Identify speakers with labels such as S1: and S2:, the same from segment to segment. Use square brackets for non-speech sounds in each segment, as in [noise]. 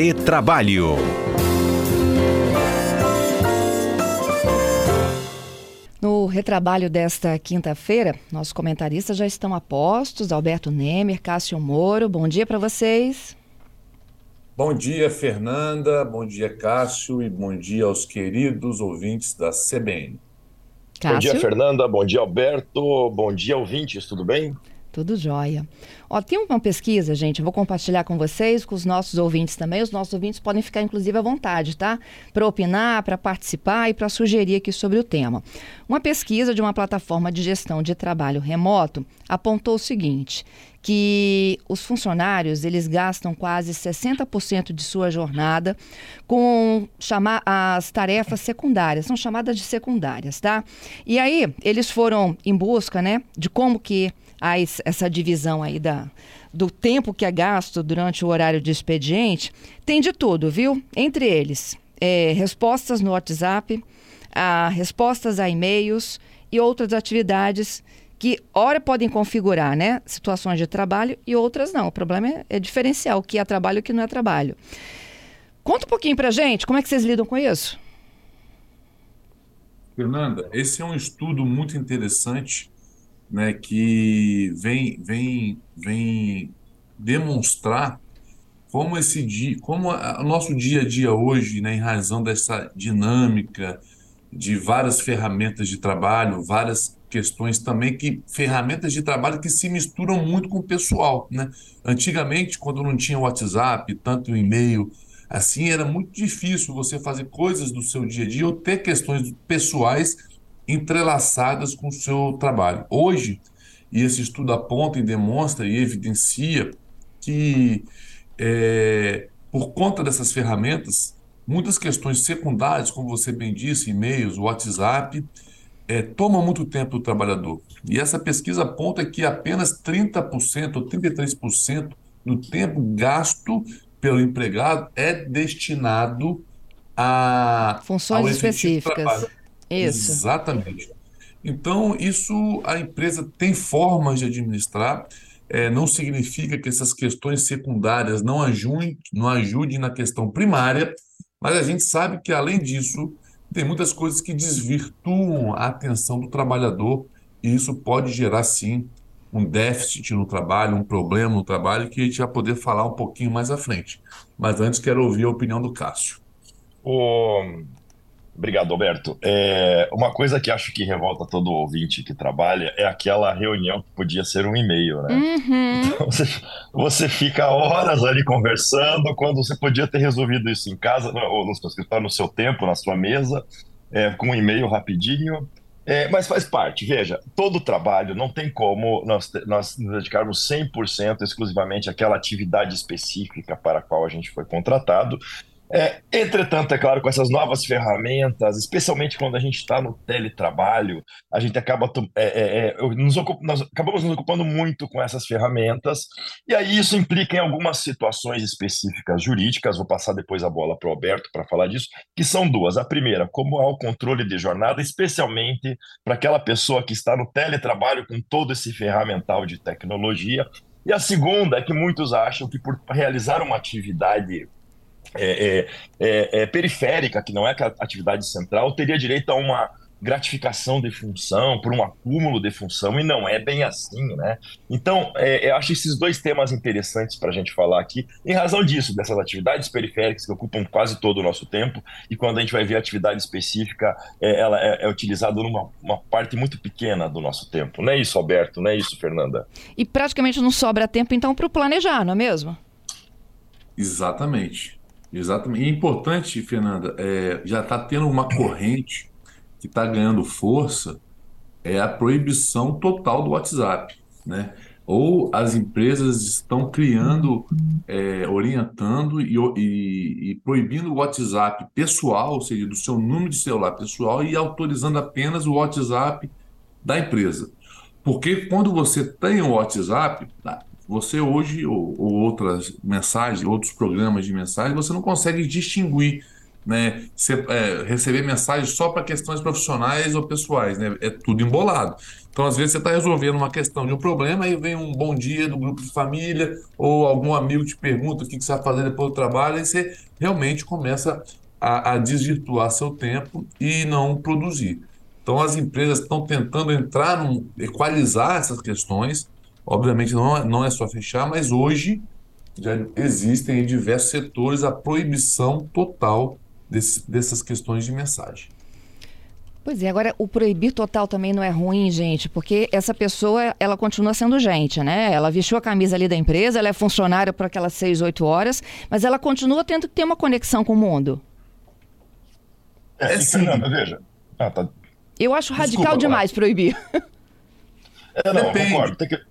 S1: Retrabalho.
S2: No retrabalho desta quinta-feira, nossos comentaristas já estão a postos. Alberto Nemer, Cássio Moro, bom dia para vocês.
S3: Bom dia, Fernanda. Bom dia, Cássio. E bom dia aos queridos ouvintes da CBN.
S4: Cássio? Bom dia, Fernanda. Bom dia, Alberto. Bom dia, ouvintes. Tudo bem?
S2: Tudo jóia. Ó, tem uma pesquisa, gente, eu vou compartilhar com vocês, com os nossos ouvintes também. Os nossos ouvintes podem ficar, inclusive, à vontade, tá? Para opinar, para participar e para sugerir aqui sobre o tema. Uma pesquisa de uma plataforma de gestão de trabalho remoto apontou o seguinte, que os funcionários eles gastam quase 60% de sua jornada com chamar as tarefas secundárias, são chamadas de secundárias, tá? E aí eles foram em busca, né, de como que há essa divisão aí da, do tempo que é gasto durante o horário de expediente, tem de tudo, viu? Entre eles, é, respostas no WhatsApp, a, respostas a e-mails e outras atividades que, ora, podem configurar né, situações de trabalho e outras não. O problema é, é diferenciar o que é trabalho e o que não é trabalho. Conta um pouquinho pra gente, como é que vocês lidam com isso?
S3: Fernanda, esse é um estudo muito interessante né, que vem, vem, vem demonstrar como esse dia, como o nosso dia a dia hoje, né, em razão dessa dinâmica de várias ferramentas de trabalho, várias questões também que ferramentas de trabalho que se misturam muito com o pessoal, né? Antigamente, quando não tinha WhatsApp, tanto e-mail, assim era muito difícil você fazer coisas do seu dia a dia ou ter questões pessoais entrelaçadas com o seu trabalho. Hoje, e esse estudo aponta e demonstra e evidencia que, é, por conta dessas ferramentas, muitas questões secundárias, como você bem disse, e-mails, WhatsApp, é, tomam muito tempo do trabalhador. E essa pesquisa aponta que apenas 30% ou 33% do tempo gasto pelo empregado é destinado a
S2: funções específicas.
S3: Isso. Exatamente. Então, isso a empresa tem formas de administrar. É, não significa que essas questões secundárias não ajudem, não ajudem na questão primária, mas a gente sabe que, além disso, tem muitas coisas que desvirtuam a atenção do trabalhador e isso pode gerar, sim, um déficit no trabalho, um problema no trabalho, que a gente vai poder falar um pouquinho mais à frente. Mas antes, quero ouvir a opinião do Cássio.
S4: O Obrigado, Alberto. É, uma coisa que acho que revolta todo ouvinte que trabalha é aquela reunião que podia ser um e-mail, né? Uhum. Então, você, você, fica horas ali conversando quando você podia ter resolvido isso em casa, ou no seu escritório, no seu tempo, na sua mesa, é, com um e-mail rapidinho. É, mas faz parte, veja, todo trabalho não tem como nós, nós nos dedicarmos 100% exclusivamente àquela atividade específica para a qual a gente foi contratado, é, entretanto, é claro, com essas novas ferramentas, especialmente quando a gente está no teletrabalho, a gente acaba é, é, é nos nós acabamos nos ocupando muito com essas ferramentas, e aí isso implica em algumas situações específicas jurídicas. Vou passar depois a bola para o Alberto para falar disso, que são duas. A primeira, como há o controle de jornada, especialmente para aquela pessoa que está no teletrabalho com todo esse ferramental de tecnologia. E a segunda é que muitos acham que por realizar uma atividade é, é, é, é, periférica, que não é a atividade central, teria direito a uma gratificação de função, por um acúmulo de função, e não é bem assim, né? Então, é, eu acho esses dois temas interessantes para a gente falar aqui, em razão disso, dessas atividades periféricas que ocupam quase todo o nosso tempo, e quando a gente vai ver a atividade específica, é, ela é, é utilizada numa uma parte muito pequena do nosso tempo. Não é isso, Alberto? Não é isso, Fernanda?
S2: E praticamente não sobra tempo, então, para o planejar, não é mesmo?
S3: Exatamente. Exatamente. E é importante, Fernanda, é, já está tendo uma corrente que está ganhando força, é a proibição total do WhatsApp, né? Ou as empresas estão criando, é, orientando e, e, e, proibindo o WhatsApp pessoal, ou seja, do seu número de celular pessoal, e autorizando apenas o WhatsApp da empresa. Porque quando você tem o WhatsApp, você hoje, ou, ou outras mensagens, outros programas de mensagem, você não consegue distinguir né? É, receber mensagem só para questões profissionais ou pessoais, né? É tudo embolado. Então, às vezes, você está resolvendo uma questão de um problema, aí vem um bom dia do grupo de família, ou algum amigo te pergunta o que, que você vai fazer depois do trabalho, e você realmente começa a, a desvirtuar seu tempo e não produzir. Então, as empresas estão tentando entrar, num, equalizar essas questões. Obviamente, não é, não é só fechar, mas hoje já existem em diversos setores a proibição total desse, dessas questões de mensagem.
S2: Pois é, agora o proibir total também não é ruim, gente, porque essa pessoa, ela continua sendo gente, né? Ela vestiu a camisa ali da empresa, ela é funcionária por aquelas seis, oito horas, mas ela continua tendo que ter uma conexão com o mundo.
S4: É, é sim. Fernanda, veja. Ah, tá.
S2: Eu acho radical Desculpa, demais proibir.
S4: É, não, Depende. concordo. Tem que,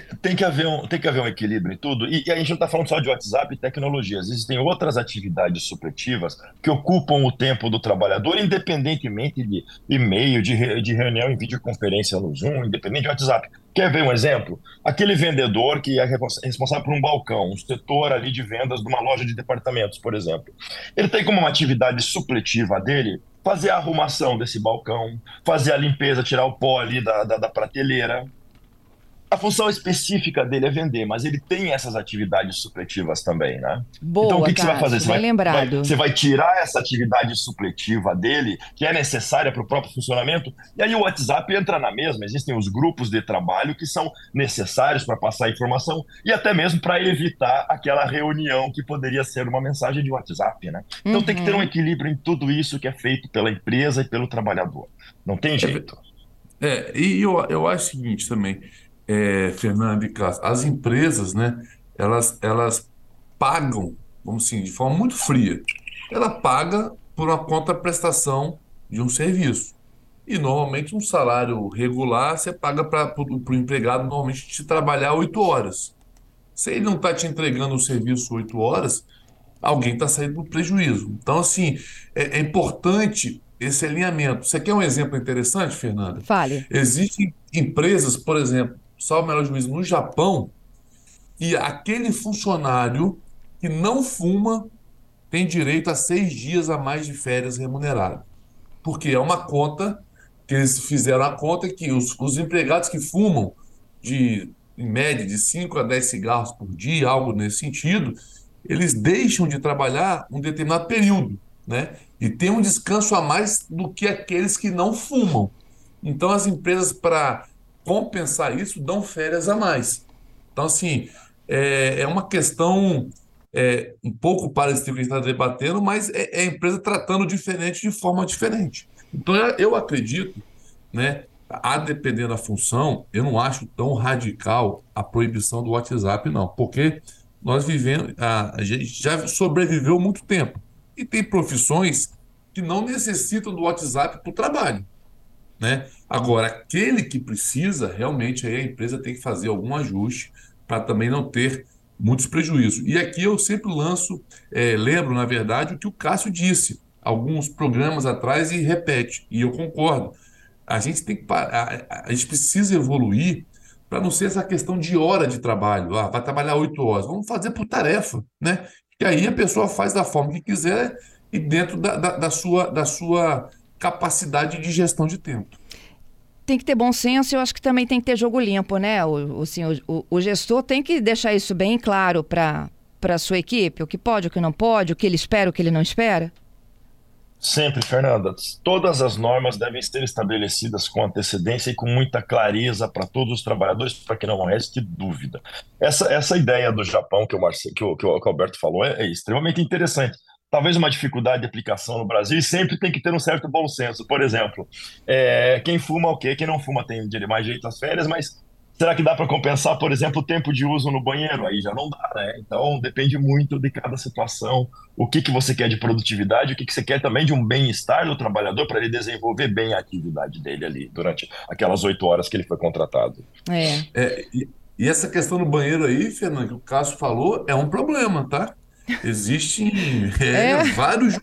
S4: tem que, haver um, tem que haver um equilíbrio em tudo. E, e a gente não está falando só de WhatsApp e tecnologias. Existem outras atividades supletivas que ocupam o tempo do trabalhador, independentemente de e-mail, de, de reunião em videoconferência no Zoom, independente de WhatsApp. Quer ver um exemplo? Aquele vendedor que é responsável por um balcão, um setor ali de vendas de uma loja de departamentos, por exemplo. Ele tem como uma atividade supletiva dele fazer a arrumação desse balcão, fazer a limpeza, tirar o pó ali da, da, da prateleira, a função específica dele é vender, mas ele tem essas atividades supletivas também, né?
S2: Boa, então
S4: o
S2: que, que você vai fazer? Você vai.
S4: Vai, você vai tirar essa atividade supletiva dele, que é necessária para o próprio funcionamento, e aí o WhatsApp entra na mesma. Existem os grupos de trabalho que são necessários para passar informação e até mesmo para evitar aquela reunião que poderia ser uma mensagem de WhatsApp, né? Então uhum. tem que ter um uhum. equilíbrio em tudo isso que é feito pela empresa e pelo trabalhador. Não tem jeito.
S3: É, e eu, eu acho o seguinte também é, Fernando e Cássio, as empresas, né, elas, elas pagam, vamos assim, de forma muito fria, ela paga por uma contraprestação de um serviço. E normalmente um salário regular você paga para o empregado normalmente te trabalhar oito horas. Se ele não está te entregando o serviço oito horas, alguém está saindo do prejuízo. Então, assim, é, é, importante esse alinhamento. Você quer um exemplo interessante, Fernanda?
S2: Fale.
S3: Existem empresas, por exemplo, salvo melhor juízo, no Japão, que aquele funcionário que não fuma tem direito a seis dias a mais de férias remunerado. Porque é uma conta que eles fizeram a conta que os, os empregados que fumam de em média de 5 a 10 cigarros por dia, algo nesse sentido, eles deixam de trabalhar um determinado período, né? E tem um descanso a mais do que aqueles que não fumam. Então as empresas para compensar isso, dão férias a mais. Então, assim, é, é uma questão é, um pouco parecida com a gente está debatendo, mas é, é, a empresa tratando diferente de forma diferente. Então, eu acredito, né, a depender da função, eu não acho tão radical a proibição do WhatsApp, não, porque nós vivemos, a, a gente já sobreviveu muito tempo. E tem profissões que não necessitam do WhatsApp para o trabalho. Né? Agora, aquele que precisa, realmente aí a empresa tem que fazer algum ajuste para também não ter muitos prejuízos. E aqui eu sempre lanço, é, lembro, na verdade, o que o Cássio disse alguns programas atrás e repete, e eu concordo. A gente tem que parar, a, a gente precisa evoluir para não ser essa questão de hora de trabalho. Ah, vai trabalhar oito horas. Vamos fazer por tarefa, né? Que aí a pessoa faz da forma que quiser e dentro da, da, da sua, da sua capacidade de gestão de tempo.
S2: Tem que ter bom senso e eu acho que também tem que ter jogo limpo, né? O, assim, o, o gestor tem que deixar isso bem claro para a sua equipe, o que pode, o que não pode, o que ele espera, o que ele não espera.
S4: Sempre, Fernanda. Todas as normas devem ser estabelecidas com antecedência e com muita clareza para todos os trabalhadores, para que não reste dúvida. Essa, essa ideia do Japão que o, Marce, que o, que o Alberto falou é, é extremamente interessante talvez uma dificuldade de aplicação no Brasil e sempre tem que ter um certo bom senso. Por exemplo, é, quem fuma, ok, quem não fuma tem mais jeito às férias, mas será que dá para compensar, por exemplo, o tempo de uso no banheiro? Aí já não dá, né? Então depende muito de cada situação, o que, que você quer de produtividade, o que, que você quer também de um bem-estar do trabalhador para ele desenvolver bem a atividade dele ali durante aquelas oito horas que ele foi contratado.
S3: É. é e, e essa questão do banheiro aí, Fernando, que o Cássio falou, é um problema, tá? Existem [laughs] é, é. vários.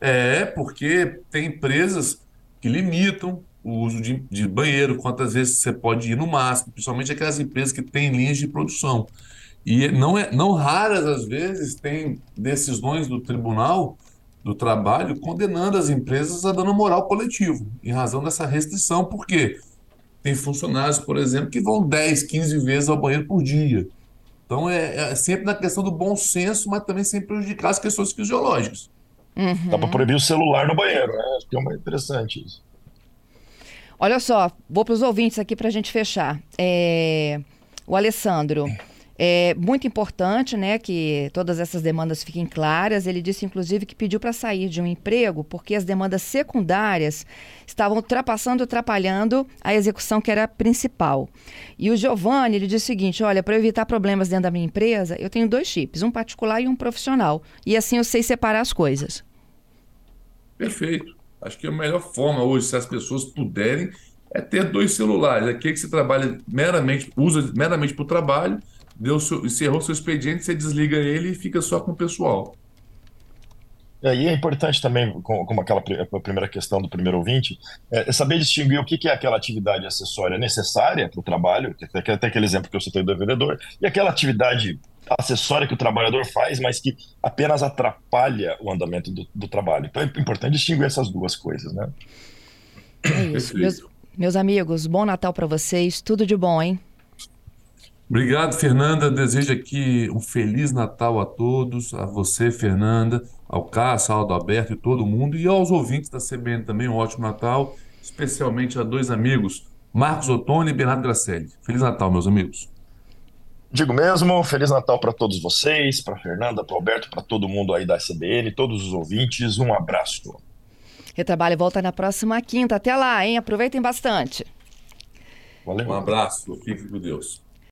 S3: É, porque tem empresas que limitam o uso de, de, banheiro, quantas vezes você pode ir no máximo, principalmente aquelas empresas que têm linhas de produção. E não, é, não raras, às vezes, tem decisões do tribunal do trabalho condenando as empresas a dano moral coletivo, em razão dessa restrição, porque tem funcionários, por exemplo, que vão 10, 15 vezes ao banheiro por dia. Então é, é sempre na questão do bom senso, mas também sem prejudicar as questões fisiológicas.
S4: Uhum. Dá para proibir o celular no banheiro, né? Acho que é interessante isso.
S2: Olha só, vou para os ouvintes aqui para a gente fechar. É... O Alessandro. É muito importante né, que todas essas demandas fiquem claras. Ele disse, inclusive, que pediu para sair de um emprego porque as demandas secundárias estavam ultrapassando atrapalhando a execução que era principal. E o Giovanni ele disse o seguinte: olha, para evitar problemas dentro da minha empresa, eu tenho dois chips, um particular e um profissional. E assim eu sei separar as coisas.
S3: Perfeito. Acho que a melhor forma hoje, se as pessoas puderem, é ter dois celulares. Aquele que você trabalha meramente, usa meramente para o trabalho deu seu, encerrou seu expediente, você desliga ele e fica só com o pessoal.
S4: É, e é importante também, como aquela primeira questão do primeiro ouvinte, é saber distinguir o que é aquela atividade acessória necessária para o trabalho, até aquele exemplo que eu citei do vendedor, e aquela atividade acessória que o trabalhador faz, mas que apenas atrapalha o andamento do, do trabalho. Então é importante distinguir essas duas coisas, né?
S2: É isso. Meus, meus amigos, bom Natal para vocês, tudo de bom, hein?
S3: Obrigado, Fernanda. Desejo aqui um feliz Natal a todos, a você, Fernanda, ao Cássio, ao Alberto e todo mundo, e aos ouvintes da CBN também um ótimo Natal, especialmente a dois amigos, Marcos Ottoni e Bernardo Gracelli. Feliz Natal, meus amigos.
S4: Digo mesmo, Feliz Natal para todos vocês, para Fernanda, para Alberto, para todo mundo aí da CBN, todos os ouvintes. Um abraço.
S2: Retrabalho volta na próxima quinta. Até lá, hein? Aproveitem bastante.
S3: Valeu. Um abraço. Fique com Deus.